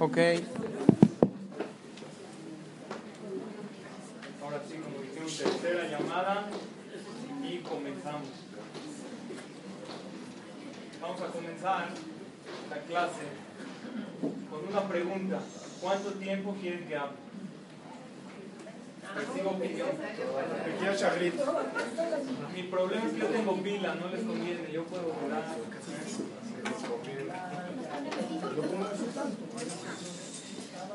Ok. Ahora sí, como dijeron, tercera llamada y comenzamos. Vamos a comenzar la clase con una pregunta. ¿Cuánto tiempo quieren que hable? Recibo opinión. Mi problema es que yo tengo pila, no les conviene, yo puedo durar.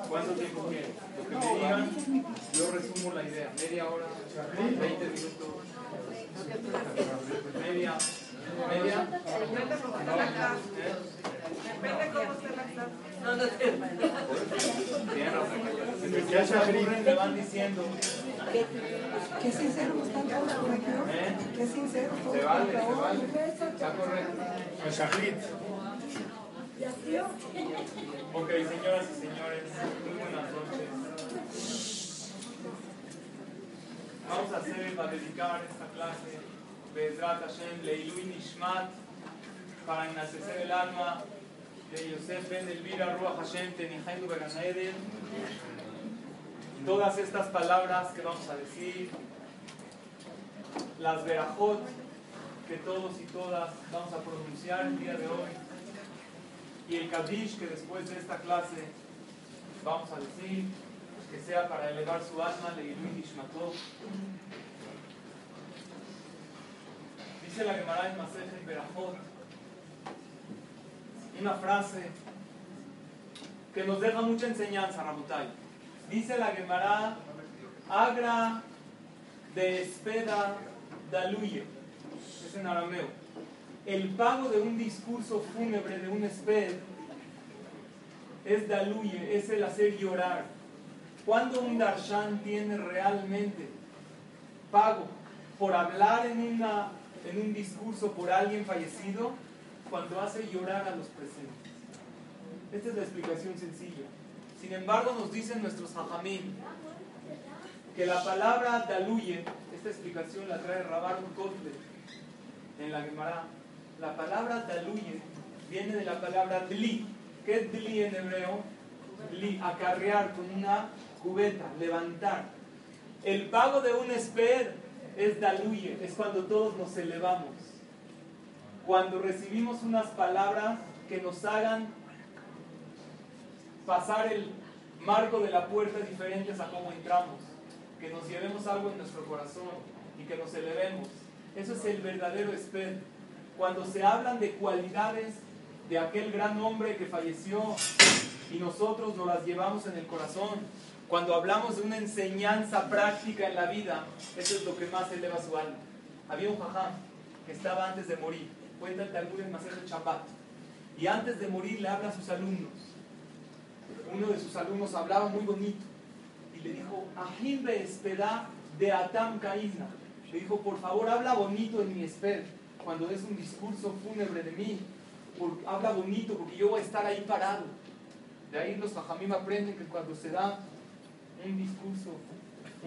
¿Cuánto tiempo quieren? Lo que me digan, yo resumo la idea. Media hora, 20 minutos, media, media. Depende cómo esté la clase. No, no Ya se aburren, me van diciendo. Qué sincero están todos. ¿Eh? Qué sincero. Se vale, se vale. Está correcto. Ok, señoras y señores, muy buenas noches. Vamos a hacer, para dedicar esta clase, Bezrat Hashem, Leilui Nishmat, para enaltecer el alma de Yosef Ben Elvira, Ruach Hashem, Tenihaidu Beganeder. Todas estas palabras que vamos a decir, las verajot que todos y todas vamos a pronunciar el día de hoy, y el Kadish que después de esta clase vamos a decir que sea para elevar su alma, Leilui Nishmatov. Dice la Gemara en Masejet Berajot, una frase que nos deja mucha enseñanza, Rabotai. Dice la Gemara, Agra de espeda daluye. Es en arameo. El pago de un discurso fúnebre, de un esped, es daluye, es el hacer llorar. Cuando un darshan tiene realmente pago por hablar en, una, en un discurso por alguien fallecido, cuando hace llorar a los presentes. Esta es la explicación sencilla. Sin embargo, nos dicen nuestros hajamim que la palabra daluye, esta explicación la trae Rabar Kotle en la Gemara. La palabra daluye viene de la palabra dli. ¿Qué es dli en hebreo? Dli, acarrear con una cubeta, levantar. El pago de un esper es daluye, es cuando todos nos elevamos. Cuando recibimos unas palabras que nos hagan pasar el marco de la puerta diferentes a cómo entramos, que nos llevemos algo en nuestro corazón y que nos elevemos. Eso es el verdadero esper. Cuando se hablan de cualidades de aquel gran hombre que falleció y nosotros nos las llevamos en el corazón, cuando hablamos de una enseñanza práctica en la vida, eso es lo que más eleva su alma. Había un jajam que estaba antes de morir, cuenta el Talmud en Chapat, y antes de morir le habla a sus alumnos. Uno de sus alumnos hablaba muy bonito y le dijo, Ajim espeda de Atam Kaizna. Le dijo, por favor, habla bonito en mi esper, cuando des un discurso fúnebre de mí, habla bonito porque yo voy a estar ahí parado. De ahí los Jajamim aprenden que cuando se da un discurso,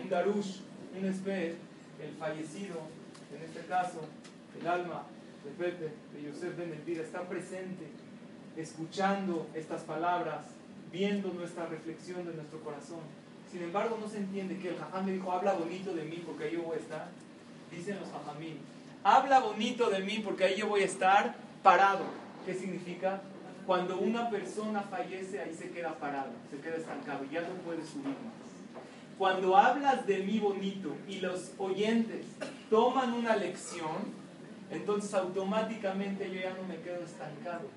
un darush, un esper, el fallecido, en este caso, el alma de Pepe, de Yosef Ben Elvira, está presente, escuchando estas palabras, viendo nuestra reflexión de nuestro corazón. Sin embargo, no se entiende que el jajam le dijo, habla bonito de mí porque yo voy a estar. Dicen los jajamín, habla bonito de mí porque ahí yo voy a estar parado. ¿Qué significa? Cuando una persona fallece, ahí se queda parado, se queda estancado, ya no puede subir más. Cuando hablas de mí bonito y los oyentes toman una lección, entonces automáticamente yo ya no me quedo estancado.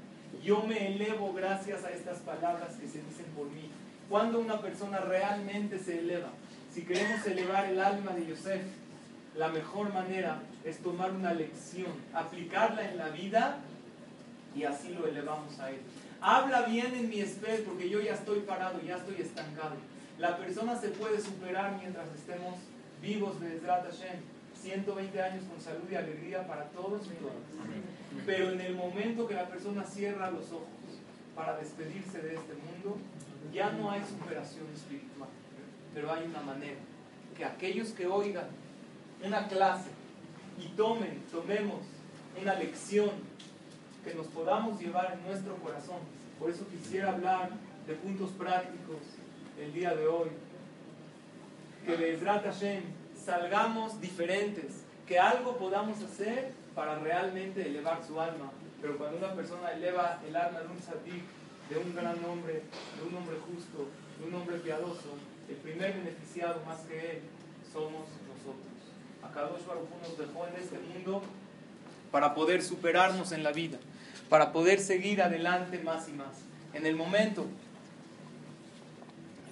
Yo me elevo gracias a estas palabras que se dicen por mí. Cuando una persona realmente se eleva, si queremos elevar el alma de Yosef, la mejor manera es tomar una lección, aplicarla en la vida y así lo elevamos a él. Habla bien en mi especie porque yo ya estoy parado, ya estoy estancado. La persona se puede superar mientras estemos vivos de Hashem. 120 años con salud y alegría para todos y todas. Pero en el momento que la persona cierra los ojos para despedirse de este mundo, ya no hay superación espiritual. Pero hay una manera. Que aquellos que oigan una clase y tomen, tomemos una lección que nos podamos llevar en nuestro corazón. Por eso quisiera hablar de puntos prácticos el día de hoy. Que Bezrat Hashem salgamos diferentes, que algo podamos hacer para realmente elevar su alma. Pero cuando una persona eleva el alma de un sadik, de un gran hombre, de un hombre justo, de un hombre piadoso, el primer beneficiado más que él somos. Akadosh Baruj nos dejó en este mundo para poder superarnos en la vida, para poder seguir adelante más y más. En el momento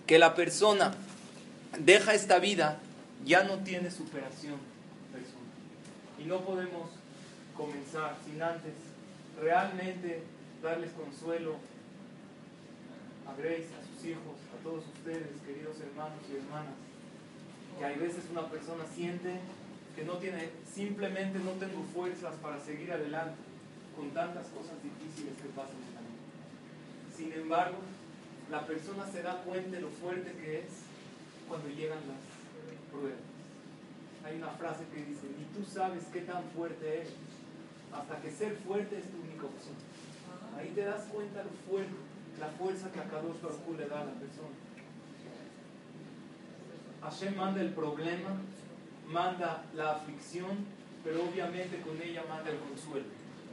que la persona deja esta vida, ya no tiene superación personal. Y no podemos comenzar sin antes realmente darles consuelo a Grace, a sus hijos, a todos ustedes, queridos hermanos y hermanas, que hay veces una persona siente que no tiene, simplemente no tengo fuerzas para seguir adelante con tantas cosas difíciles que pasan en la vida. Sin embargo, la persona se da cuenta de lo fuerte que es cuando llegan las pruebas. Hay una frase que dice, ni tú sabes qué tan fuerte eres, hasta que ser fuerte es tu única opción. Ahí te das cuenta lo fuerte, la fuerza que a Kadosh Baruj le da a la persona. Hashem manda el problema, manda la aflicción, pero obviamente con ella manda el consuelo.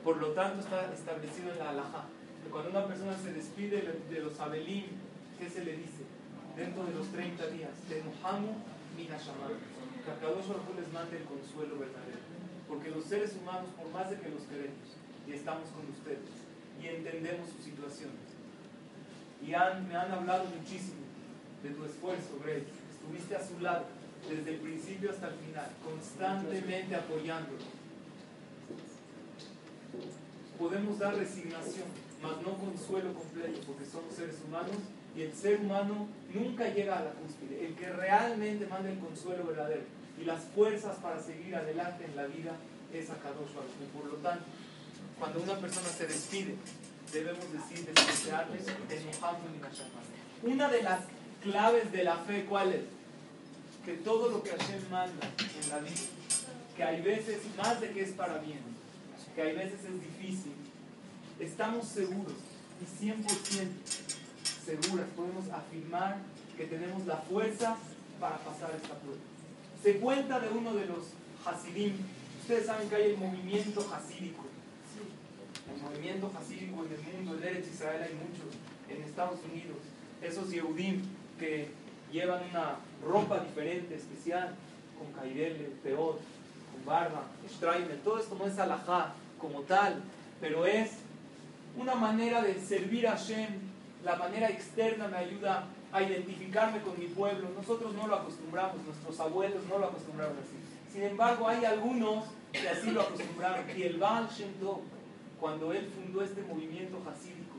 Por lo tanto está establecido en la halajá, que cuando una persona se despide de los abelim, ¿qué se le dice? Dentro de los 30 días, de Muhammad Mina que a Kadosh Baruj les mande el consuelo verdadero. Porque los seres humanos, por más de que los queremos, y estamos con ustedes, y entendemos su situación, y me han hablado muchísimo de tu esfuerzo, Greg. Estuviste a su lado desde el principio hasta el final, constantemente apoyándolo. Podemos dar resignación, mas no consuelo completo, porque somos seres humanos y el ser humano nunca llega a la cúspide. El que realmente manda el consuelo verdadero y las fuerzas para seguir adelante en la vida es Akadosh Baruch Por lo tanto, cuando una persona se despide, debemos decir, desearles y Una de las claves de la fe, ¿cuál es? Que todo lo que Hashem manda en la vida, que hay veces más de que es para bien, que hay veces es difícil, estamos seguros y 100% seguras podemos afirmar que tenemos la fuerza para pasar esta prueba. Se cuenta de uno de los Hasidim. Ustedes saben que hay el movimiento hasídico el movimiento hasídico en el mundo, en Eretz Israel hay muchos, en Estados Unidos, esos Yehudim que llevan una ropa diferente, especial, con cairele, peor, con barba, Streimer, todo esto no es alajá como tal, pero es una manera de servir a Hashem, la manera externa me ayuda a identificarme con mi pueblo, nosotros no lo acostumbramos, nuestros abuelos no lo acostumbraron así. Sin embargo, hay algunos que así lo acostumbraron. Y el Baal Shem cuando él fundó este movimiento hasídico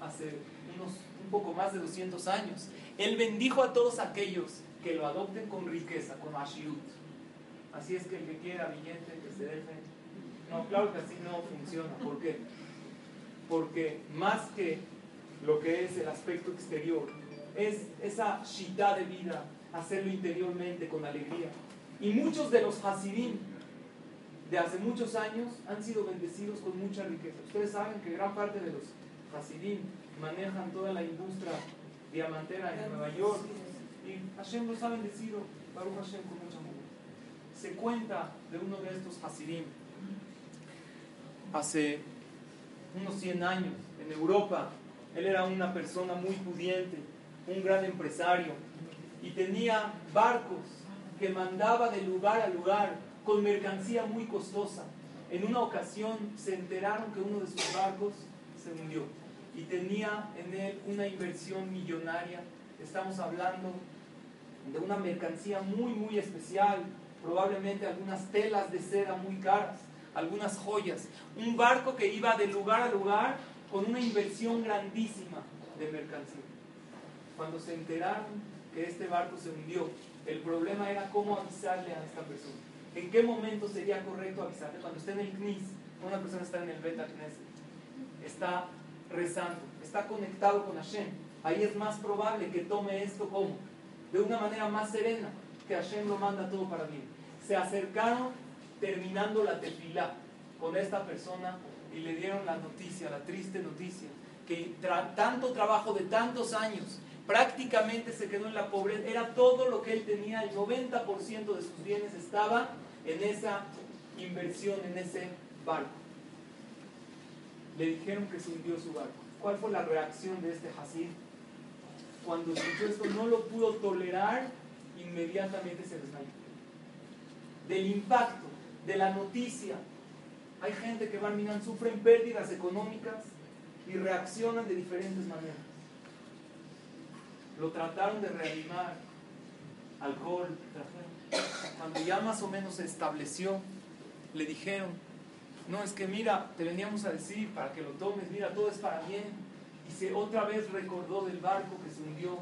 hace unos un poco más de 200 años, él bendijo a todos aquellos que lo adopten con riqueza, con ashiut. Así es que el que quiera billete, que se deje. No, claro que así no funciona. ¿Por qué? Porque más que lo que es el aspecto exterior, es esa shita de vida, hacerlo interiormente con alegría. Y muchos de los hasidim de hace muchos años han sido bendecidos con mucha riqueza. Ustedes saben que gran parte de los Hasidim manejan toda la industria diamantera en Nueva York y Hashem los ha bendecido, Baruch Hashem, con mucha amor. Se cuenta de uno de estos Hasidim hace unos 100 años en Europa. Él era una persona muy pudiente, un gran empresario y tenía barcos que mandaba de lugar a lugar con mercancía muy costosa. En una ocasión se enteraron que uno de sus barcos se hundió y tenía en él una inversión millonaria. Estamos hablando de una mercancía muy, muy especial, probablemente algunas telas de seda muy caras, algunas joyas. Un barco que iba de lugar a lugar con una inversión grandísima de mercancía. Cuando se enteraron que este barco se hundió, el problema era cómo avisarle a esta persona. ¿En qué momento sería correcto avisarle? Cuando esté en el CNIS, una persona está en el Beta está rezando, está conectado con Hashem. Ahí es más probable que tome esto como de una manera más serena, que Hashem lo manda todo para bien. Se acercaron terminando la tefilá con esta persona y le dieron la noticia, la triste noticia, que tanto trabajo de tantos años, prácticamente se quedó en la pobreza, era todo lo que él tenía, el 90% de sus bienes estaba en esa inversión, en ese barco. Le dijeron que se hundió su barco. ¿Cuál fue la reacción de este Hasid? Cuando escuchó esto, no lo pudo tolerar, inmediatamente se desmayó. Del impacto, de la noticia. Hay gente que Barminan sufren pérdidas económicas y reaccionan de diferentes maneras. Lo trataron de reanimar, alcohol, cuando ya más o menos se estableció, le dijeron, no, es que mira, te veníamos a decir para que lo tomes, mira, todo es para bien. Y se otra vez recordó del barco que se hundió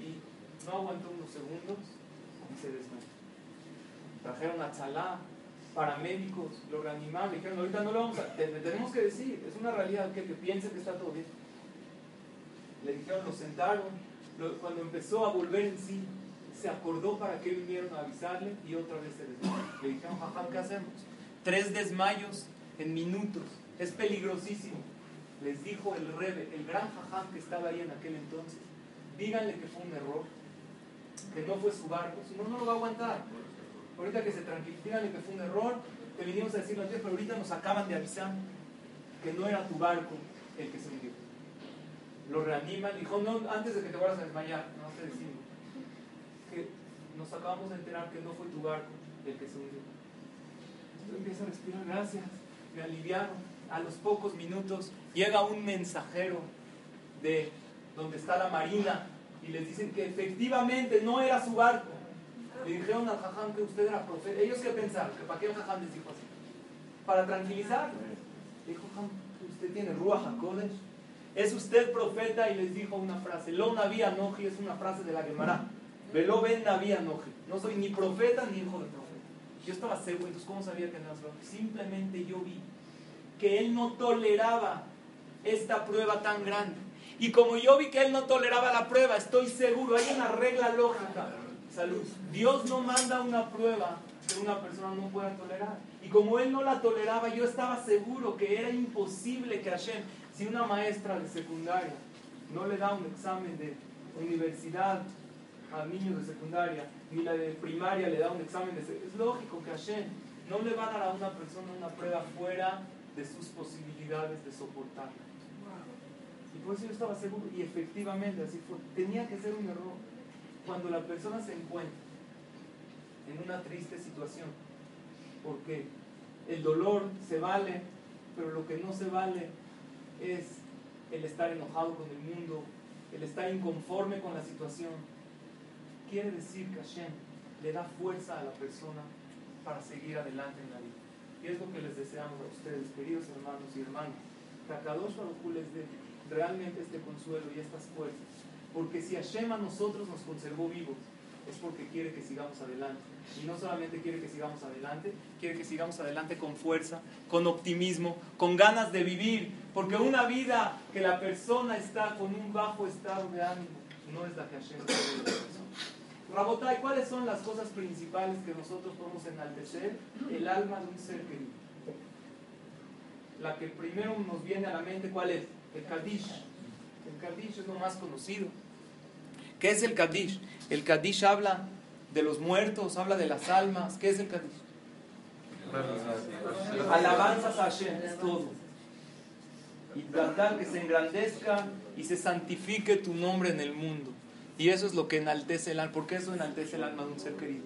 y no aguantó unos segundos y se desmayó. Trajeron a Chalá, paramédicos, lo reanimaron, le dijeron, ahorita no lo vamos a, tenemos que decir, es una realidad que, que piense que está todo bien. Le dijeron, lo sentaron, cuando empezó a volver en sí, se acordó para que vinieron a avisarle y otra vez se desmayó. Le dijeron, jajam, ¿qué hacemos? Tres desmayos en minutos. Es peligrosísimo. Les dijo el rebe, el gran jajam que estaba ahí en aquel entonces, díganle que fue un error, que no fue su barco, si no, no lo va a aguantar. Ahorita que se tranquilice, díganle que fue un error, te vinimos a decirlo antes, pero ahorita nos acaban de avisar que no era tu barco el que se hundió. Lo reaniman, dijo, no, antes de que te vayas a desmayar, no te decimos, que nos acabamos de enterar que no fue tu barco el que se hundió. Entonces empieza a respirar, gracias me aliviaron. A los pocos minutos llega un mensajero de donde está la marina y les dicen que efectivamente no era su barco. Le dijeron al jajam que usted era profeta. Ellos qué pensaron, que para qué el jajam les dijo así. Para tranquilizar. Dijo, usted tiene Ruach HaKodesh. Es usted profeta y les dijo una frase. Lo Naví Anoji es una frase de la Gemara. Velo Ben Naví Anoji. No soy ni profeta ni hijo de profeta. Yo estaba seguro, entonces ¿cómo sabía que no era Simplemente yo vi que él no toleraba esta prueba tan grande. Y como yo vi que él no toleraba la prueba, estoy seguro, hay una regla lógica. Salud. Dios no manda una prueba que una persona no pueda tolerar. Y como él no la toleraba, yo estaba seguro que era imposible que Hashem, si una maestra de secundaria no le da un examen de universidad a niños de secundaria, ni la de primaria le da un examen de... Es lógico que Hashem no le va a dar a una persona una prueba fuera de sus posibilidades de soportarla. Y por eso yo estaba seguro, y efectivamente así fue. Tenía que ser un error. Cuando la persona se encuentra en una triste situación, porque el dolor se vale, pero lo que no se vale es el estar enojado con el mundo, el estar inconforme con la situación, quiere decir que Hashem le da fuerza a la persona para seguir adelante en la vida. Y es lo que les deseamos a ustedes, queridos hermanos y hermanas. Que a Kadosh les dé realmente este consuelo y estas fuerzas. Porque si Hashem a nosotros nos conservó vivos, es porque quiere que sigamos adelante. Y no solamente quiere que sigamos adelante, quiere que sigamos adelante con fuerza, con optimismo, con ganas de vivir. Porque una vida que la persona está con un bajo estado de ánimo no es la que Hashem quiere Rabotai, ¿cuáles son las cosas principales que nosotros podemos enaltecer? El alma de un ser querido. La que primero nos viene a la mente, ¿cuál es? El Kadish. El Kadish es lo más conocido. ¿Qué es el Kadish? El Kadish habla de los muertos, habla de las almas. ¿Qué es el Kadish? Alabanzas a Hashem, es todo. Y tratar que se engrandezca y se santifique tu nombre en el mundo. Y eso es lo que enaltece el alma. ¿Por qué eso enaltece el alma de un ser querido?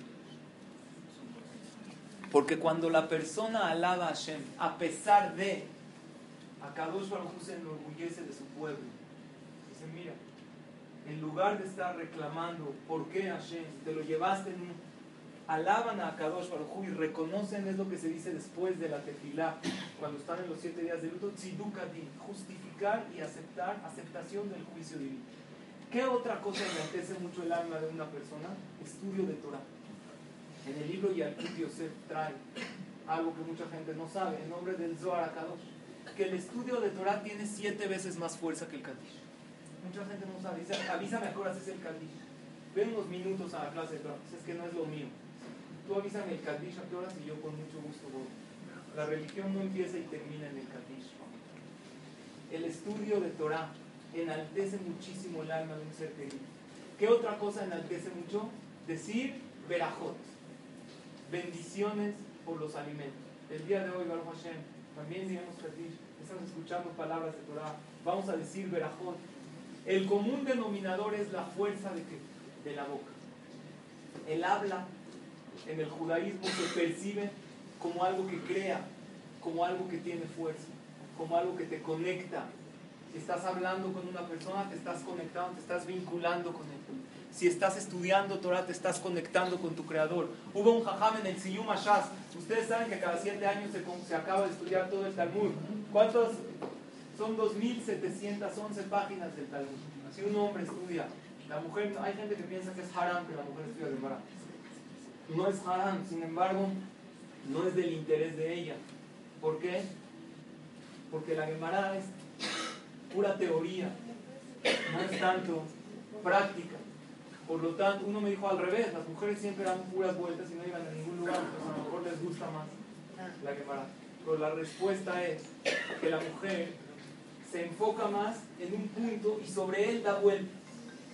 Porque cuando la persona alaba a Hashem, a pesar de, a Kadosh Baruj se enorgullece de su pueblo. Dice, mira, en lugar de estar reclamando, ¿por qué Hashem? Te lo llevaste en un... Alaban a Kadosh Baruj y reconocen, es lo que se dice después de la tefilá, cuando están en los siete días de luto, justificar y aceptar, aceptación del juicio divino. ¿Qué otra cosa enaltece mucho el alma de una persona? Estudio de Torah. En el libro Yalkut Yosef trae algo que mucha gente no sabe, en nombre del Zohar Akadosh, que el estudio de Torah tiene siete veces más fuerza que el Kadish. Mucha gente no sabe, dice, avísame a qué horas es el Kadish. Ven unos minutos a la clase de Torah, es que no es lo mío. Tú avísame el Kadish a qué horas y yo con mucho gusto voy. La religión no empieza y termina en el Kadish. el estudio de Torah enaltece muchísimo el alma de un ser querido. ¿Qué otra cosa enaltece mucho? Decir verajot, bendiciones por los alimentos. El día de hoy, Baruch Hashem, también digamos Kadish, estamos escuchando palabras de Torah, vamos a decir verajot. El común denominador es la fuerza de, de la boca. El habla en el judaísmo se percibe como algo que crea, como algo que tiene fuerza, como algo que te conecta. Si estás hablando con una persona, te estás conectando, te estás vinculando con él. Si estás estudiando Torah, te estás conectando con tu creador. Hubo un jajam en el Siyum Ashaz. Ustedes saben que cada siete años se, se acaba de estudiar todo el Talmud. ¿Cuántos? Son 2.711 páginas del Talmud. Si un hombre estudia, la mujer, hay gente que piensa que es haram que la mujer estudia Gemara. No es haram, sin embargo, no es del interés de ella. ¿Por qué? Porque la Gemara es pura teoría, no es tanto práctica. Por lo tanto, uno me dijo al revés, las mujeres siempre dan puras vueltas y no iban a ningún lugar, pues a lo mejor les gusta más la Gemara. Pero la respuesta es que la mujer se enfoca más en un punto y sobre él da vueltas.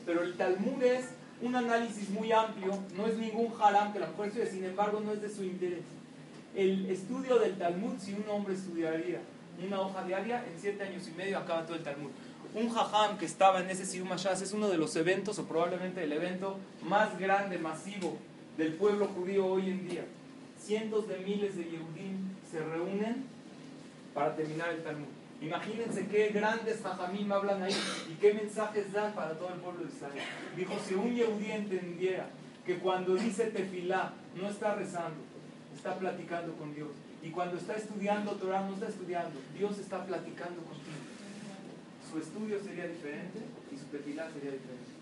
Pero el Talmud es un análisis muy amplio, no es ningún haram que la mujer estudie, sin embargo no es de su interés. El estudio del Talmud, si un hombre estudiaría una hoja diaria, en siete años y medio acaba todo el Talmud. Un jajam que estaba en ese Siyum es uno de los eventos, o probablemente el evento más grande, masivo del pueblo judío hoy en día. Cientos de miles de Yehudim se reúnen para terminar el Talmud. Imagínense qué grandes jajamim hablan ahí y qué mensajes dan para todo el pueblo de Israel. Dijo, si un Yehudí entendiera que cuando dice tefilá no está rezando, está platicando con Dios. Y cuando está estudiando Torah no está estudiando, Dios está platicando contigo. Su estudio sería diferente y su tefilá sería diferente.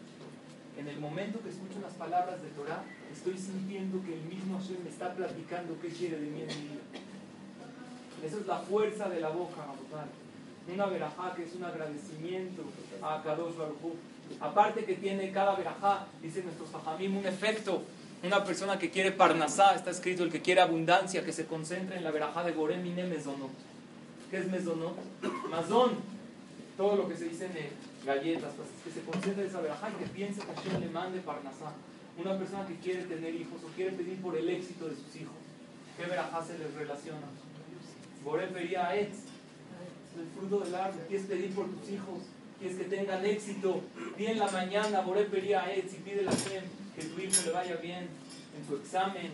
En el momento que escucho las palabras de Torah, estoy sintiendo que el mismo Hashem me está platicando qué quiere de mí en mi vida. Esa es la fuerza de la boca, Abotán una verajá que es un agradecimiento a Kadosh Baruj Aparte que tiene cada verajá, dice nuestros fajamim, un efecto. Una persona que quiere parnasá, está escrito, el que quiere abundancia, que se concentre en la verajá de Goremine Mezonot. ¿Qué es Mezonot? Mazón. Todo lo que se dice en galletas, pues, que se concentre en esa verajá y que piense que Hashem le mande parnasá. Una persona que quiere tener hijos o quiere pedir por el éxito de sus hijos. ¿Qué verajá se les relaciona? Boré a Etz el fruto del árbol, quieres pedir por tus hijos, quieres que tengan éxito, di en la mañana, Boré pería a Ed, si pide la Hashem, que tu hijo le vaya bien en su examen,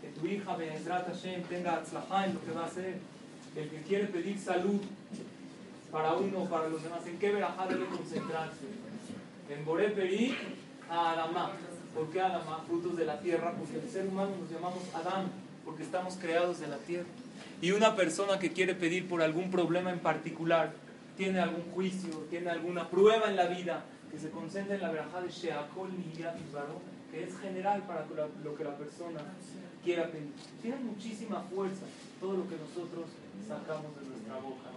que tu hija, Be'ezrat Hashem, tenga atzlajá en lo que va a hacer, el que quiere pedir salud para uno o para los demás, ¿en qué verajá debe concentrarse? En Boré Perí a Adamá. ¿Por qué Adamá? Frutos de la tierra, porque el ser humano nos llamamos Adán, porque estamos creados de la tierra. Y una persona que quiere pedir por algún problema en particular, tiene algún juicio, tiene alguna prueba en la vida, que se concentra en la verajá de Sheakol que es general para lo que la persona quiera pedir. Tiene muchísima fuerza todo lo que nosotros sacamos de nuestra boca.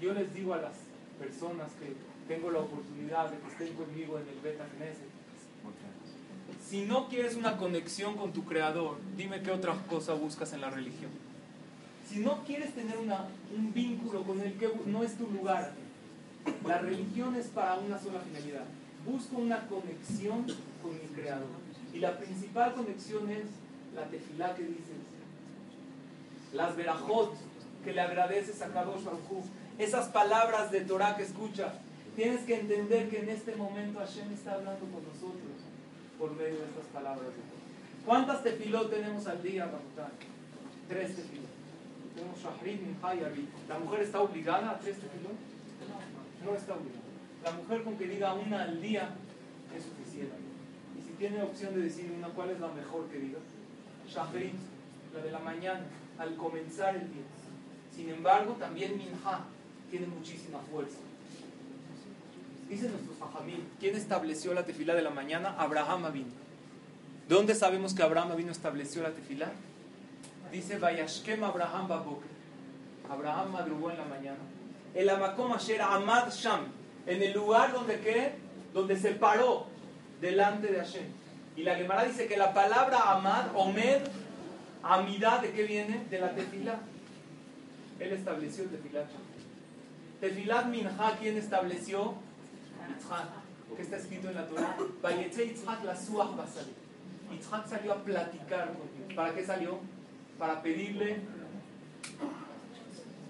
Yo les digo a las personas que tengo la oportunidad de que estén conmigo en el Beta Knesset, si no quieres una conexión con tu creador, dime qué otra cosa buscas en la religión. Si no quieres tener un vínculo con el que no es tu lugar, la religión es para una sola finalidad. Busco una conexión con mi creador. Y la principal conexión es la tefilá que dices, las verajot que le agradeces a Kadosh Baruj esas palabras de Torah que escuchas. Tienes que entender que en este momento Hashem está hablando con nosotros por medio de estas palabras de Torah. ¿Cuántas tefilot tenemos al día, Ramután? Tres tefilot. ¿La mujer está obligada a hacer este filón? No, está obligada. La mujer con que diga una al día es suficiente. Y si tiene opción de decir una, ¿cuál es la mejor que diga? Shahrit, la de la mañana, al comenzar el día. Sin embargo, también Minha tiene muchísima fuerza. Dicen nuestros fajamim, ¿quién estableció la tefila de la mañana? Abraham vino. ¿Dónde sabemos que Abraham vino estableció la tefila? Dice Vayashkem Abraham Baboker. Abraham madrugó en la mañana. El Amakom Asher Amad Sham. En el lugar donde qué? Donde se paró delante de Hashem. Y la Gemara dice que la palabra Amad, Omed, Amidad, ¿de qué viene? De la tefila. Él estableció el tefilá. Tefilat Minha, ¿quién estableció? Yitzhak. ¿Qué está escrito en la Torah? La basale. Yitzhak salió a platicar con Dios. ¿Para qué salió? Para pedirle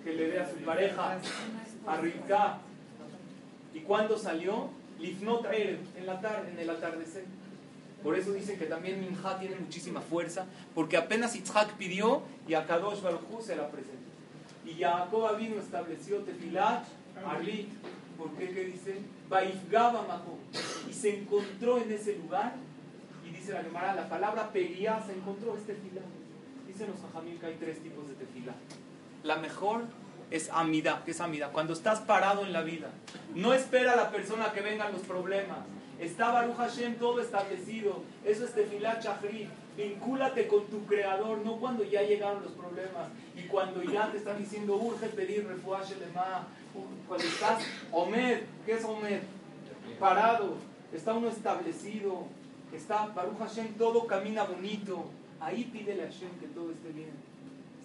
que le dé a su pareja, a Rivka. ¿Y cuándo salió? Lifnot en la tarde, en el atardecer. Por eso dicen que también Minha tiene muchísima fuerza, porque apenas Yitzhak pidió y a Kadosh Baruj se la presentó. Y Jacob vino estableció Tefilat, Arlit. ¿Por qué? ¿Qué dice? Baifgaba Makom. Y se encontró en ese lugar. Y dice la Gemara, la palabra peguía se encontró este tefilá. Dicen los Jajamil que hay tres tipos de tefilá. La mejor es amida. ¿Qué es amida? Cuando estás parado en la vida. No espera a la persona que vengan los problemas. Está Baruch Hashem todo establecido. Eso es tefilá chahri. Vincúlate con tu creador, no cuando ya llegaron los problemas y cuando ya te están diciendo urge pedir ma. Cuando estás Omer, ¿qué es Omer? Parado, está uno establecido, está Baruch Hashem, todo camina bonito. Ahí pídele a Hashem que todo esté bien.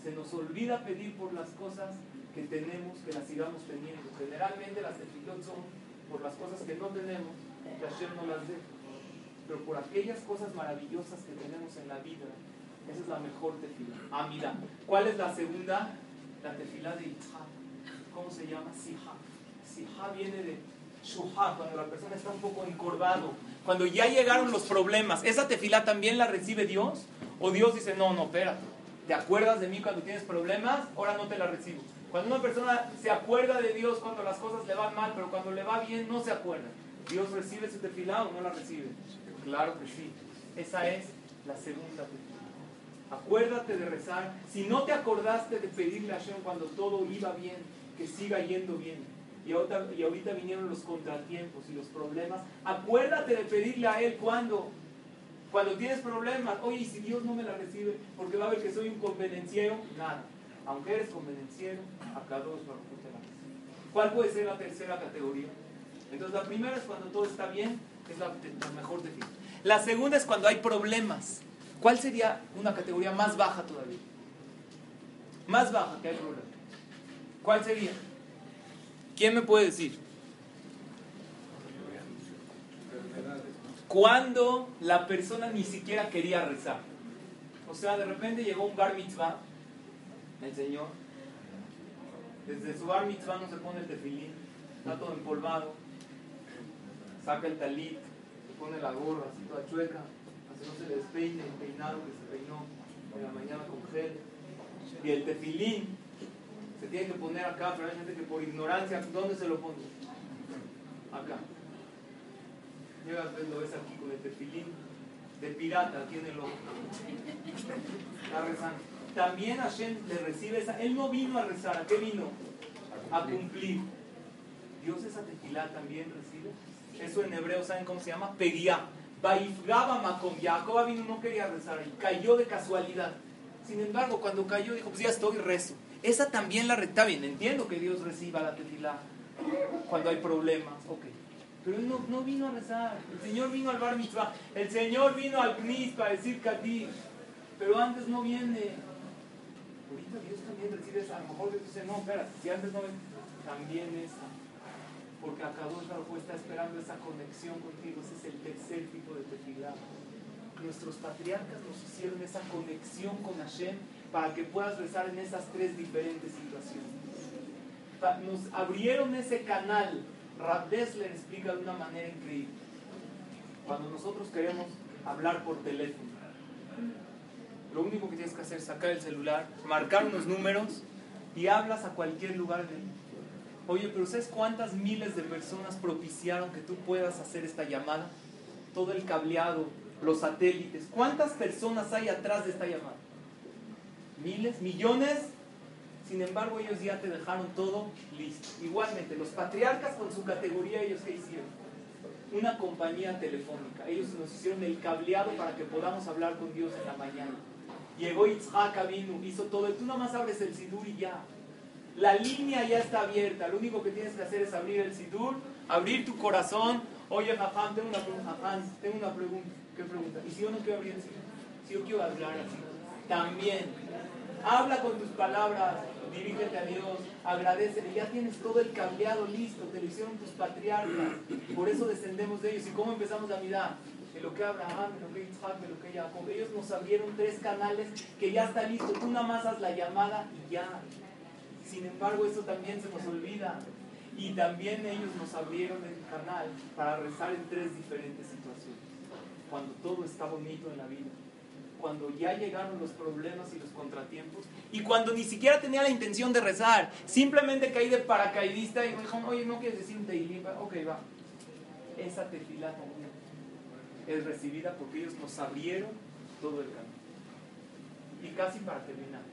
Se nos olvida pedir por las cosas que tenemos, que las sigamos teniendo. Generalmente las tefilot son por las cosas que no tenemos, que Hashem no las dé pero por aquellas cosas maravillosas que tenemos en la vida. Esa es la mejor tefila. Amida. ¿Cuál es la segunda? La tefila de Yitzhak. ¿Cómo se llama? Sija. Sija viene de Shuha, cuando la persona está un poco encorvado. Cuando ya llegaron los problemas. ¿Esa tefila también la recibe Dios? ¿O Dios dice, no, no, espérate. ¿Te acuerdas de mí cuando tienes problemas? Ahora no te la recibo. Cuando una persona se acuerda de Dios cuando las cosas le van mal, pero cuando le va bien no se acuerda. ¿Dios recibe su tefila o no la recibe? Claro que sí. Esa es la segunda Acuérdate de rezar. Si no te acordaste de pedirle a Hashem cuando todo iba bien, que siga yendo bien. Y ahorita, y ahorita vinieron los contratiempos y los problemas. Acuérdate de pedirle a Él cuando. Cuando tienes problemas, oye, si Dios no me la recibe, porque va a ver que soy un convenenciero, nada. Aunque eres convenenciero, acá dos te la ¿Cuál puede ser la tercera categoría? Entonces, la primera es cuando todo está bien, es la, mejor definición. La segunda es cuando hay problemas. ¿Cuál sería una categoría más baja todavía? Más baja que hay problemas. ¿Cuál sería? ¿Quién me puede decir? Cuando la persona ni siquiera quería rezar. O sea, de repente llegó un bar mitzvah, el Señor. Desde su bar mitzvah no se pone el tefilín, está todo empolvado saca el talit, se pone la gorra así toda chueca, así no se le despeine el peinado que se peinó en la mañana con gel. Y el tefilín se tiene que poner acá, pero hay gente que por ignorancia, ¿dónde se lo pone? Acá. Llegas, lo ves aquí con el tefilín de pirata, tiene el ojo. Está rezando. También Hashem le recibe esa. Él no vino a rezar, ¿a qué vino? A cumplir. Dios esa tefilá también recibe. Eso en hebreo, ¿saben cómo se llama? Peguía. Baifgaba Makom. Jacob vino no quería rezar y cayó de casualidad. Sin embargo, cuando cayó, dijo: Pues ya estoy, rezo. Esa también la está bien. Entiendo que Dios reciba la tefilá cuando hay problemas. Ok. Pero él no, vino a rezar. El Señor vino al bar mitzvah. El Señor vino al knis para decir Kadir. Pero antes no viene. Ahorita Dios también recibe esa. A lo mejor Dios dice: No, espera, si antes no viene, también esa porque Akadosh Baruj está esperando esa conexión contigo. Ese es el tercer tipo de tefilá. Nuestros patriarcas nos hicieron esa conexión con Hashem para que puedas rezar en esas tres diferentes situaciones. Nos abrieron ese canal. Le explica de una manera increíble. Cuando nosotros queremos hablar por teléfono, lo único que tienes que hacer es sacar el celular, marcar unos números y hablas a cualquier lugar del Oye, pero ¿sabes cuántas miles de personas propiciaron que tú puedas hacer esta llamada? Todo el cableado, los satélites. ¿Cuántas personas hay atrás de esta llamada? Miles, millones. Sin embargo, ellos ya te dejaron todo listo. Igualmente, los patriarcas con su categoría, ellos qué hicieron? Una compañía telefónica. Ellos nos hicieron el cableado para que podamos hablar con Dios en la mañana. Llegó Itzhak, vino, hizo todo. Y tú nomás abres el Sidur y ya. La línea ya está abierta. Lo único que tienes que hacer es abrir el sidur, abrir tu corazón. Oye, Jajam, tengo una pregunta. tengo una pregunta. ¿Qué pregunta? ¿Y si yo no quiero abrir el sidur? Si yo quiero hablar así. También. Habla con tus palabras. Dirígete a Dios, agradecele, ya tienes todo el cambiado listo, te lo hicieron tus patriarcas, por eso descendemos de ellos. ¿Y cómo empezamos a mirar? En lo que Abraham, en lo que Isaac, en lo que Jacob. Ellos nos abrieron tres canales que ya está listo. Tú nada más haz la llamada y ya. Sin embargo, eso también se nos olvida. Y también ellos nos abrieron el canal para rezar en tres diferentes situaciones. Cuando todo está bonito en la vida cuando ya llegaron los problemas y los contratiempos y cuando ni siquiera tenía la intención de rezar, simplemente caí de paracaidista y me dijo, oye, ¿no quieres decir un teilim? Ok, va. Esa también es recibida porque ellos nos abrieron todo el camino. Y casi para terminar.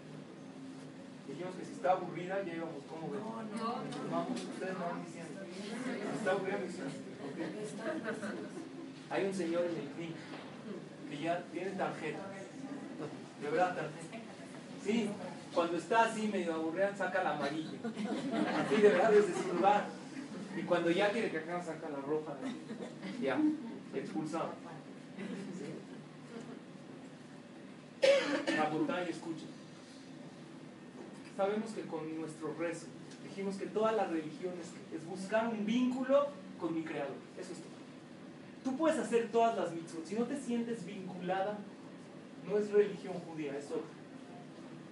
Dijimos que si está aburrida ya íbamos como ven. No, no. Vamos, ustedes no van diciendo. Si está aburrida, me dicen. Hay un señor en el CNIC que ya tiene tarjeta de verdad, Sí, cuando está así medio aburrida, saca la amarilla. Así de verdad desde su lugar. Y cuando ya quiere que acá saca la roja. Ya, expulsado. Abundá y escucha. Sabemos que con nuestro rezo, dijimos que todas las religiones es buscar un vínculo con mi creador. Eso es todo. Tú puedes hacer todas las mitzvot. Si no te sientes vinculada no es religión judía, es otra.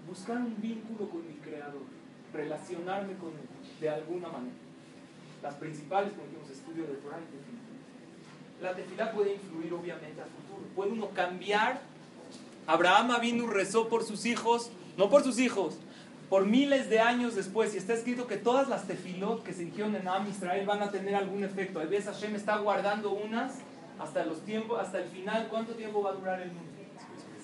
Buscar un vínculo con mi creador, relacionarme con él de alguna manera. Las principales, como dijimos, estudio de Torah y La tefilá puede influir obviamente al futuro. Puede uno cambiar. Abraham Avinu rezó por sus hijos, no por sus hijos, por miles de años después. Y está escrito que todas las tefilot que se dijeron en Am Israel van a tener algún efecto. A veces Hashem está guardando unas hasta los tiempos, hasta el final. ¿Cuánto tiempo va a durar el mundo?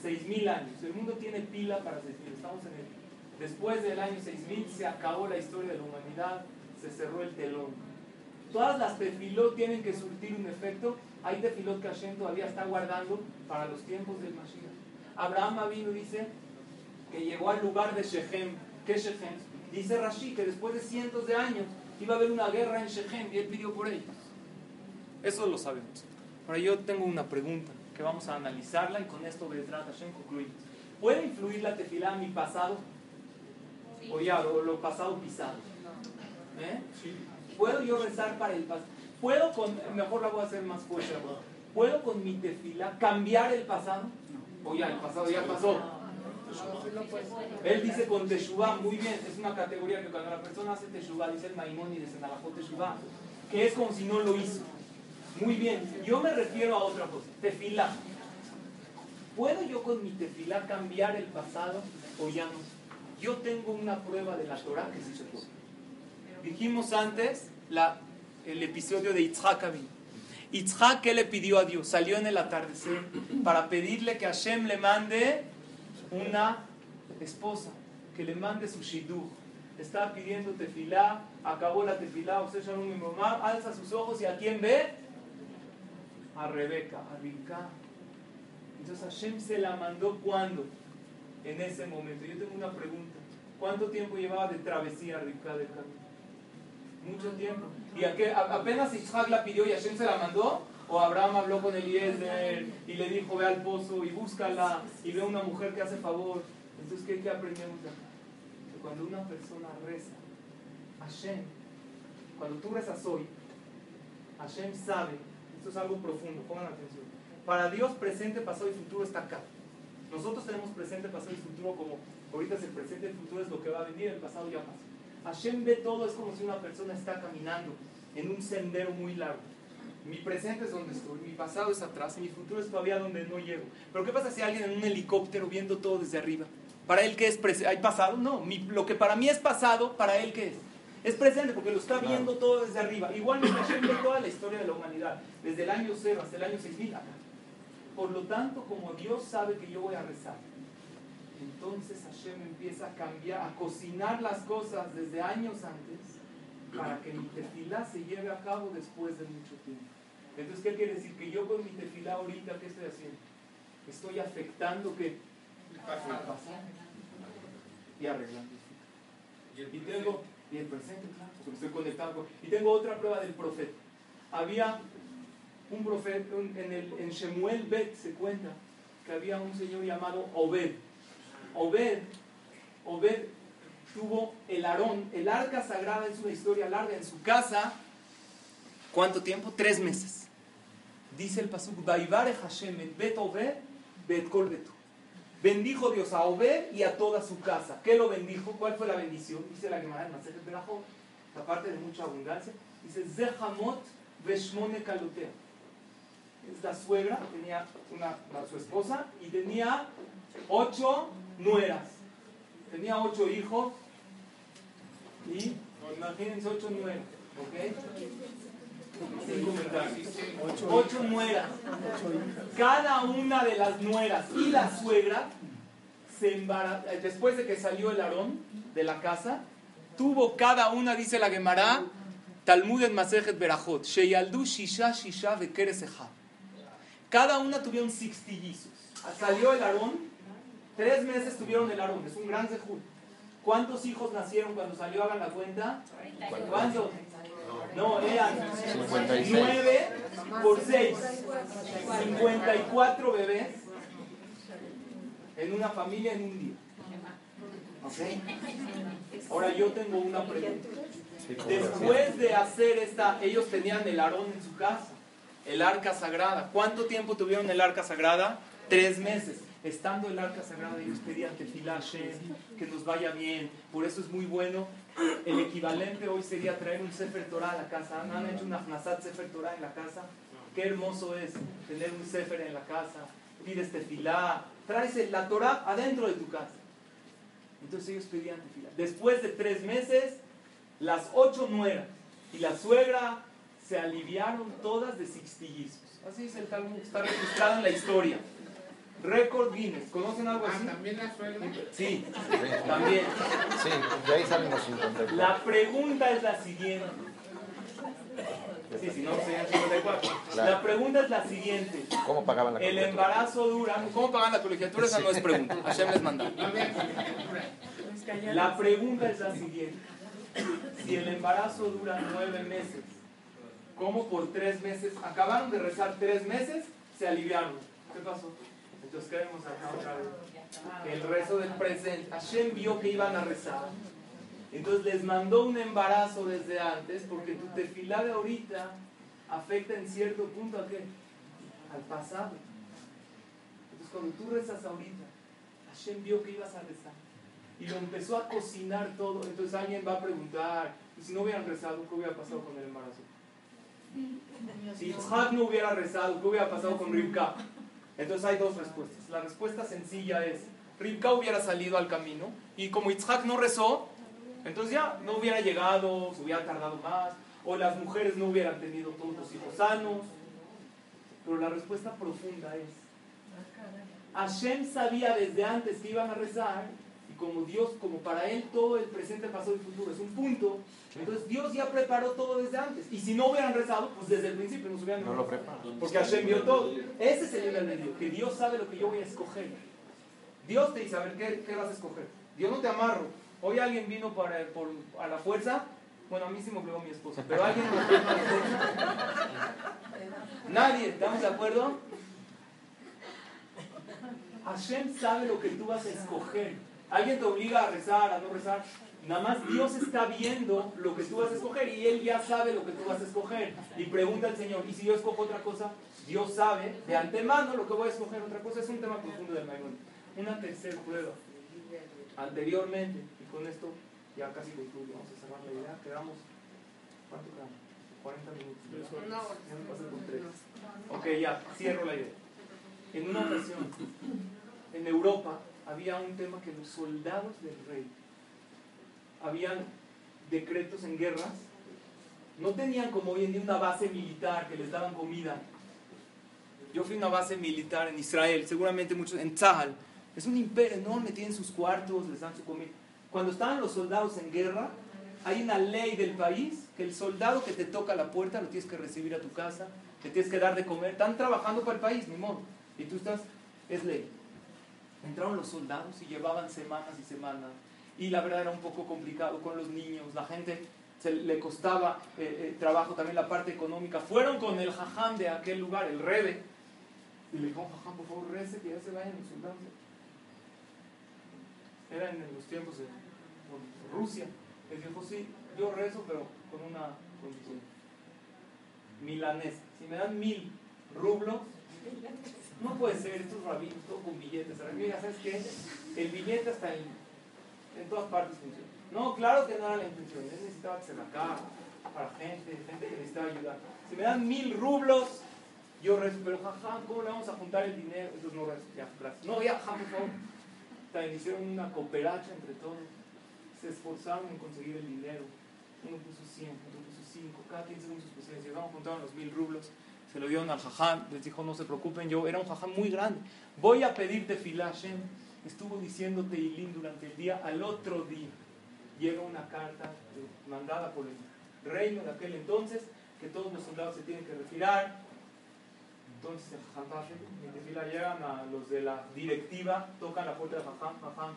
6.000 años. El mundo tiene pila para 6.000. Estamos en el... Después del año 6.000 se acabó la historia de la humanidad, se cerró el telón. Todas las tefilot tienen que surtir un efecto. Hay tefilot que Hashem todavía está guardando para los tiempos del Mashiach. Abraham vino dice que llegó al lugar de Shechem. ¿Qué Shechem? Dice Rashi que después de cientos de años iba a haber una guerra en Shechem y él pidió por ellos. Eso lo sabemos. Ahora yo tengo una pregunta que vamos a analizarla y con esto Bedrat Hashem concluimos. ¿Puede influir la tefilá en mi pasado? O ya, lo, pasado pisado. ¿Eh? ¿Puedo yo rezar para el pasado? ¿Puedo con, mejor la voy a hacer más fuerte, ¿puedo con mi tefilá cambiar el pasado? O ya, el pasado ya pasó. Él dice con Teshuvah, muy bien, es una categoría que cuando la persona hace Teshuvah, dice el Maimónides en Alajot Teshuvah, que es como si no lo hizo. Muy bien, yo me refiero a otra cosa, tefilá. ¿Puedo yo con mi tefilá cambiar el pasado o ya no? Yo tengo una prueba de la Torah que sí se puede. Dijimos antes el episodio de Yitzhak Abin. Yitzhak, ¿qué le pidió a Dios? Salió en el atardecer para pedirle que Hashem le mande una esposa, que le mande su shidduch. Estaba pidiendo tefilá, acabó la tefilá, usted ya no me mamá, alza sus ojos y a quién ve? A Rebeca, a Rivka. Entonces Hashem se la mandó cuando? En ese momento. Yo tengo una pregunta. ¿Cuánto tiempo llevaba de travesía Rivka del camino? Mucho tiempo. ¿Y a qué? apenas Isaac la pidió y Hashem se la mandó? ¿O Abraham habló con Eliezer y le dijo, ve al pozo y búscala y ve una mujer que hace favor? Entonces, ¿qué, qué aprendemos de acá? Que cuando una persona reza, Hashem, cuando tú rezas hoy, Hashem sabe esto es algo profundo, pongan atención. Para Dios presente, pasado y futuro está acá. Nosotros tenemos presente, pasado y futuro como ahorita es el presente, el futuro es lo que va a venir, el pasado ya pasó. Hashem ve todo, es como si una persona está caminando en un sendero muy largo. Mi presente es donde estoy, mi pasado es atrás, y mi futuro es todavía donde no llego. Pero ¿qué pasa si alguien en un helicóptero viendo todo desde arriba? ¿Para él qué es? ¿Hay pasado? No, lo que para mí es pasado, ¿para él qué es? Es presente porque lo está viendo todo desde arriba. Igualmente Hashem ve toda la historia de la humanidad, desde el año cero hasta el año 6000 acá. Por lo tanto, como Dios sabe que yo voy a rezar, entonces Hashem empieza a cambiar, a cocinar las cosas desde años antes para que mi tefilá se lleve a cabo después de mucho tiempo. Entonces, ¿qué quiere decir? Que yo con mi tefilá ahorita, ¿qué estoy haciendo? Estoy afectando que el pasado y arreglando. Y tengo y presente, claro, porque estoy conectado. Y tengo otra prueba del profeta. Había un profeta, en, el, en Shemuel Bet se cuenta que había un señor llamado Obed. Obed, Obed tuvo el Aarón, el arca sagrada es una historia larga en su casa. ¿Cuánto tiempo? Tres meses. Dice el pasuk, Hashem et bet bet kol betu. Bendijo Dios a Obed y a toda su casa. ¿Qué lo bendijo? ¿Cuál fue la bendición? Dice la Gemara en Masejet Berajot, la parte de mucha abundancia. Dice, Zehamot veshmone kalotea. Es la suegra, tenía una, su esposa, y tenía ocho nueras. Tenía ocho hijos y imagínense ocho nueras. ¿Ok? Ocho nueras. Cada una de las nueras y la suegra se embarazó. Después de que salió el arón de la casa, tuvo cada una, dice la Gemara, Talmud en Masejet Berajot, Sheyaldu Shisha Shisha Cada una tuvieron sextillizos. Salió el arón, tres meses tuvieron el arón, es un gran sejud. ¿Cuántos hijos nacieron cuando salió? Hagan la cuenta. ¿Cuántos? No, eran 9 por 6. 54 bebés en una familia en un día. Ahora yo tengo una pregunta. Después de hacer esta, ellos tenían el arón en su casa, el arca sagrada. ¿Cuánto tiempo tuvieron el arca sagrada? Tres meses. Estando el arca sagrada, ellos pedían que que nos vaya bien. Por eso es muy bueno el equivalente hoy sería traer un Sefer Torah a la casa. ¿Han hecho una Fnasat Sefer Torah en la casa? Qué hermoso es tener un Sefer en la casa. Pides tefilá, traes la Torah adentro de tu casa. Entonces ellos pedían tefilá. Después de tres meses, las ocho nueras y la suegra se aliviaron todas de sixtillizos. Así es el Talmud, está registrado en la historia. Récord Guinness. ¿Conocen algo así? Ah, ¿También la suegra? Sí, también. Sí, de ahí salen los 54. La pregunta es la siguiente. Sí, si no, serían 54. La pregunta es la siguiente. ¿Cómo pagaban la El embarazo dura. ¿Cómo pagan la colegiatura? Esa no es pregunta. Hashem les manda. La pregunta es la siguiente. Si el embarazo dura nueve meses, ¿cómo por tres meses? Acabaron de rezar tres meses, se aliviaron. ¿Qué pasó? Entonces queremos acá otra vez. El rezo del presente. Hashem vio que iban a rezar. Entonces les mandó un embarazo desde antes porque tu tefilá de ahorita afecta en cierto punto a qué? Al pasado. Entonces cuando tú rezas ahorita, Hashem vio que ibas a rezar. Y lo empezó a cocinar todo. Entonces alguien va a preguntar, ¿y si no hubieran rezado, qué hubiera pasado con el embarazo? Si Itzhak no hubiera rezado, ¿qué hubiera pasado con Rivka? Entonces hay dos respuestas. La respuesta sencilla es, Rivka hubiera salido al camino y como Itzhak no rezó, entonces ya no hubiera llegado, se hubiera tardado más, o las mujeres no hubieran tenido todos los hijos sanos. Pero la respuesta profunda es, Hashem sabía desde antes que iban a rezar como Dios, como para Él todo el presente, pasado y futuro es un punto, entonces Dios ya preparó todo desde antes. Y si no hubieran rezado, pues desde el principio no se hubieran No lo preparó. Porque Hashem vio todo. Ese es el nivel medio, que Dios sabe lo que yo voy a escoger. Dios te dice, a ver, ¿qué, qué vas a escoger? Dios no te amarro. Hoy alguien vino para, por, a la fuerza. Bueno, a mí sí me obligó mi esposa, pero alguien me vino a la fuerza. Nadie, ¿estamos de acuerdo? Hashem sabe lo que tú vas a escoger. Alguien te obliga a rezar, a no rezar. Nada más Dios está viendo lo que tú vas a escoger y Él ya sabe lo que tú vas a escoger. Y pregunta al Señor, ¿y si yo escojo otra cosa? Dios sabe de antemano lo que voy a escoger otra cosa. Es un tema profundo del Maimón. Una tercera prueba. Anteriormente, y con esto ya casi concluyo, vamos a cerrar la idea. Quedamos, ¿cuánto quedamos? 40 minutos. Ya me pasé con tres. Ok, ya, cierro la idea. En una ocasión, en Europa, había un tema que los soldados del rey habían decretos en guerras, no tenían como hoy en día una base militar que les daban comida. Yo fui a una base militar en Israel, seguramente muchos, en Tzahal. Es un imperio enorme, tienen sus cuartos, les dan su comida. Cuando estaban los soldados en guerra, hay una ley del país que el soldado que te toca la puerta lo tienes que recibir a tu casa, te tienes que dar de comer. Están trabajando para el país, ni modo. Y tú estás, es ley. Entraron los soldados y llevaban semanas y semanas. Y la verdad era un poco complicado con los niños. La gente se le costaba eh, eh, trabajo también la parte económica. Fueron con el jajam de aquel lugar, el rebe. Y le dijo, jajam, por favor, rece que ya se vayan los soldados. Era en los tiempos de Rusia. Les dijo, sí, yo rezo, pero con una condición. Milanesa. Si me dan mil rublos, no puede ser, estos rabinos, todo con billetes. Mira, ¿sabes qué? El billete está en, en todas partes funciona. No, claro que no era la intención. Él necesitaba que se la para gente, gente que necesitaba ayudar. Si me dan mil rublos, yo rezo, pero jaja, ¿cómo le vamos a juntar el dinero? Entonces no rezo, ya, gracias. No, ya, jaja, por favor. También hicieron una cooperacha entre todos. Se esforzaron en conseguir el dinero. Uno puso 100, otro puso 5, cada quien según sus posibilidades. Llegaron, juntaron los mil rublos, se lo dieron al jaján, les dijo, no se preocupen, yo era un jaján muy grande. Voy a pedirte filashem. Estuvo diciéndote Ilín durante el día, al otro día llega una carta mandada por el reino de aquel entonces, que todos los soldados se tienen que retirar, entonces el Jajam en llegan a los de la directiva, tocan la puerta de Jajam, Jajam.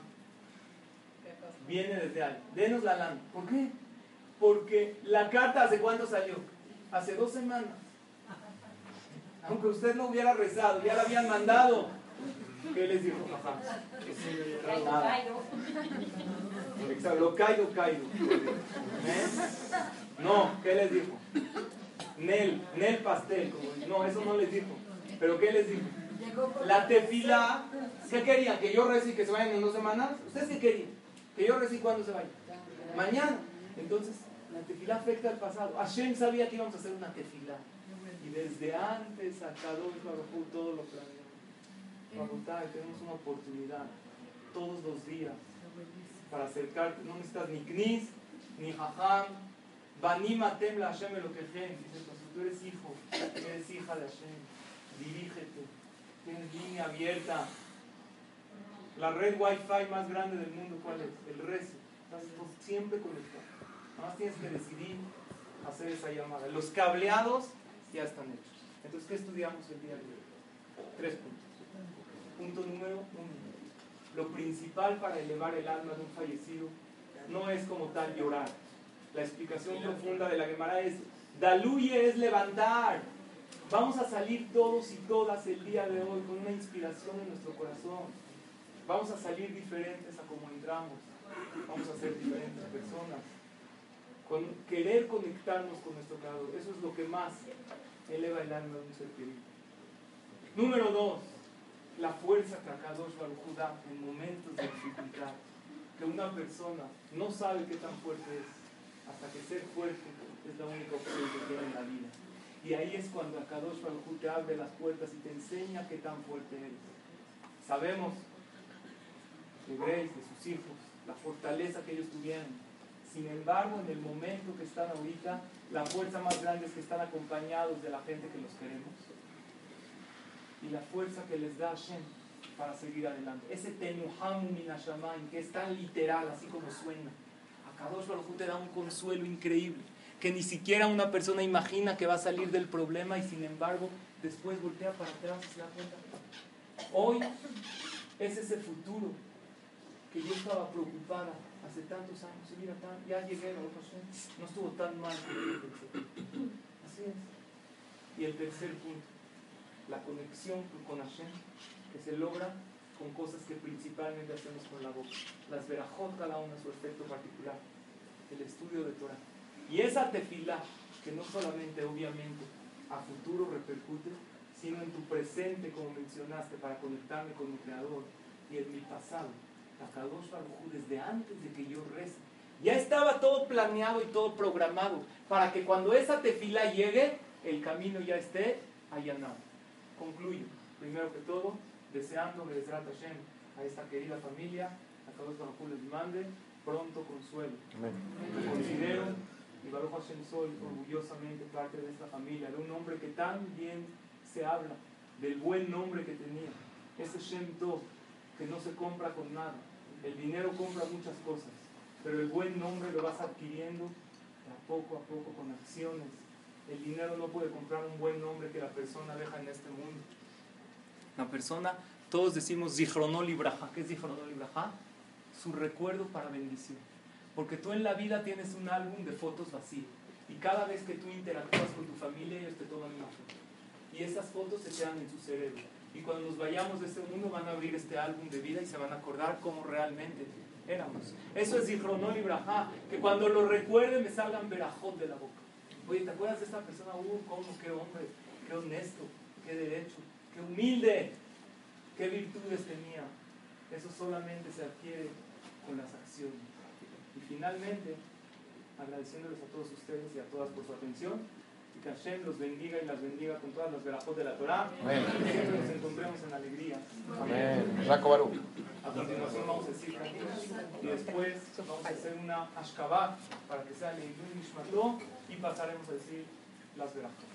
Viene desde ahí. Denos la lana. ¿Por qué? Porque la carta hace cuánto salió? Hace dos semanas. Aunque usted no hubiera rezado, ya la habían mandado. ¿Qué les dijo? Exacto, lo caído, caído. ¿Eh? No, ¿qué les dijo? Nel, Nel pastel. no, eso no les dijo. ¿Pero qué les dijo? La tefila, ¿qué querían? ¿Que yo reci que se vayan en dos semanas? ¿Ustedes qué querían? ¿Que yo reci cuándo se vayan? Mañana. Entonces, la tefila afecta al pasado. Hashem sabía que íbamos a hacer una tefila. Y desde antes a Kadosh Baruj todo lo planeó. Tenemos una oportunidad todos los días para acercarte. No necesitas ni knis, ni jajam, Banimatem la Hashem lo que dice tú eres hijo, eres hija de Hashem, dirígete, tienes línea abierta. La red Wi-Fi más grande del mundo, ¿cuál es? El rezo. Estás siempre conectado. Nada más tienes que decidir hacer esa llamada. Los cableados ya están hechos. Entonces, ¿qué estudiamos el día de hoy? Tres puntos. Punto número uno. Lo principal para elevar el alma de un fallecido no es como tal llorar la explicación profunda de la Gemara es, Daluye es levantar. Vamos a salir todos y todas el día de hoy con una inspiración en nuestro corazón. Vamos a salir diferentes a como entramos. Vamos a ser diferentes personas. Con querer conectarnos con nuestro Creador. Eso es lo que más eleva el alma de un ser querido. Número dos, la fuerza que Akadosh Baruj da en momentos de dificultad. Que una persona no sabe qué tan fuerte es hasta que ser fuerte es la única opción que tiene en la vida. Y ahí es cuando Akadosh Baruj te abre las puertas y te enseña qué tan fuerte eres. Sabemos de Grace, de sus hijos, la fortaleza que ellos tuvieron. Sin embargo, en el momento que están ahorita, la fuerza más grande es que están acompañados de la gente que los queremos. Y la fuerza que les da Hashem para seguir adelante. Ese tenuhamu minashamayim, que es tan literal, así como suena Kadosh Baruj te da un consuelo increíble, que ni siquiera una persona imagina que va a salir del problema y sin embargo después voltea para atrás y se da cuenta. Hoy es ese futuro que yo estaba preocupada hace tantos años. Y mira, ya llegué no estuvo tan mal Así es. Y el tercer punto, la conexión con Hashem, que se logra con cosas que principalmente hacemos con la boca. Las verajot cada una su efecto particular. El estudio de Torah. Y esa tefilá, que no solamente obviamente a futuro repercute, sino en tu presente, como mencionaste, para conectarme con mi Creador, y en mi pasado. La Kadosh desde antes de que yo rece. Ya estaba todo planeado y todo programado para que cuando esa tefila llegue, el camino ya esté allanado. Concluyo. Primero que todo, deseando Bezrat Hashem a esta querida familia, a todos los les mande pronto consuelo. Me considero, y Baruch Hashem soy orgullosamente parte de esta familia, de un hombre que tan bien se habla, del buen nombre que tenía, ese Shem Tov, que no se compra con nada. El dinero compra muchas cosas, pero el buen nombre lo vas adquiriendo a poco a poco con acciones. El dinero no puede comprar un buen nombre que la persona deja en este mundo. La persona, todos decimos Zichronol Ibraja. ¿Qué es Zichronol Ibraja? Su recuerdo para bendición. Porque tú en la vida tienes un álbum de fotos vacío. Y cada vez que tú interactúas con tu familia, ellos te toman una foto. Y esas fotos se quedan en su cerebro. Y cuando nos vayamos de este mundo van a abrir este álbum de vida y se van a acordar cómo realmente éramos. Eso es Zichronol y Brajá, que cuando lo recuerde me salgan verajot de la boca. Oye, ¿te acuerdas de esta persona? Uh, ¿cómo? ¿Qué hombre? ¿Qué honesto? ¿Qué derecho? ¿Qué humilde? ¿Qué virtudes tenía? Eso solamente se adquiere con las acciones. Y finalmente, agradeciéndoles a todos ustedes y a todas por su atención, y que Hashem los bendiga y las bendiga con todas las verajot de la Torah. Amén. Que siempre nos encontremos en alegría. Amén. A continuación vamos a decir y después vamos a hacer una Ashkabat para que sea Leilun Nishmato y pasaremos a decir las verajot.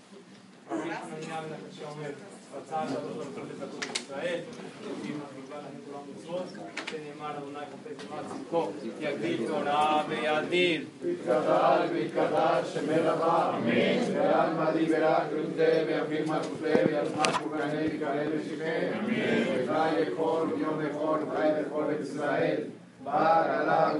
רבי יוחנן יבנה קשה אומר, רצה לעלות למקום לדתות ישראל, יהודים מהגלגל לנו כולם מצוות, שנאמר אדוני חפץ למען צדקו, יגדיל תורה ויאדיר. Yitgadal, Yitgadal, Shemer Rabba, Amen. Ve'alma libera crute, ve'afirma crute, ve'alma kurkane, v'kare v'shichem. Amen. Ve'chai echor, yom echor, chai echor, Israel. Bar, Allah,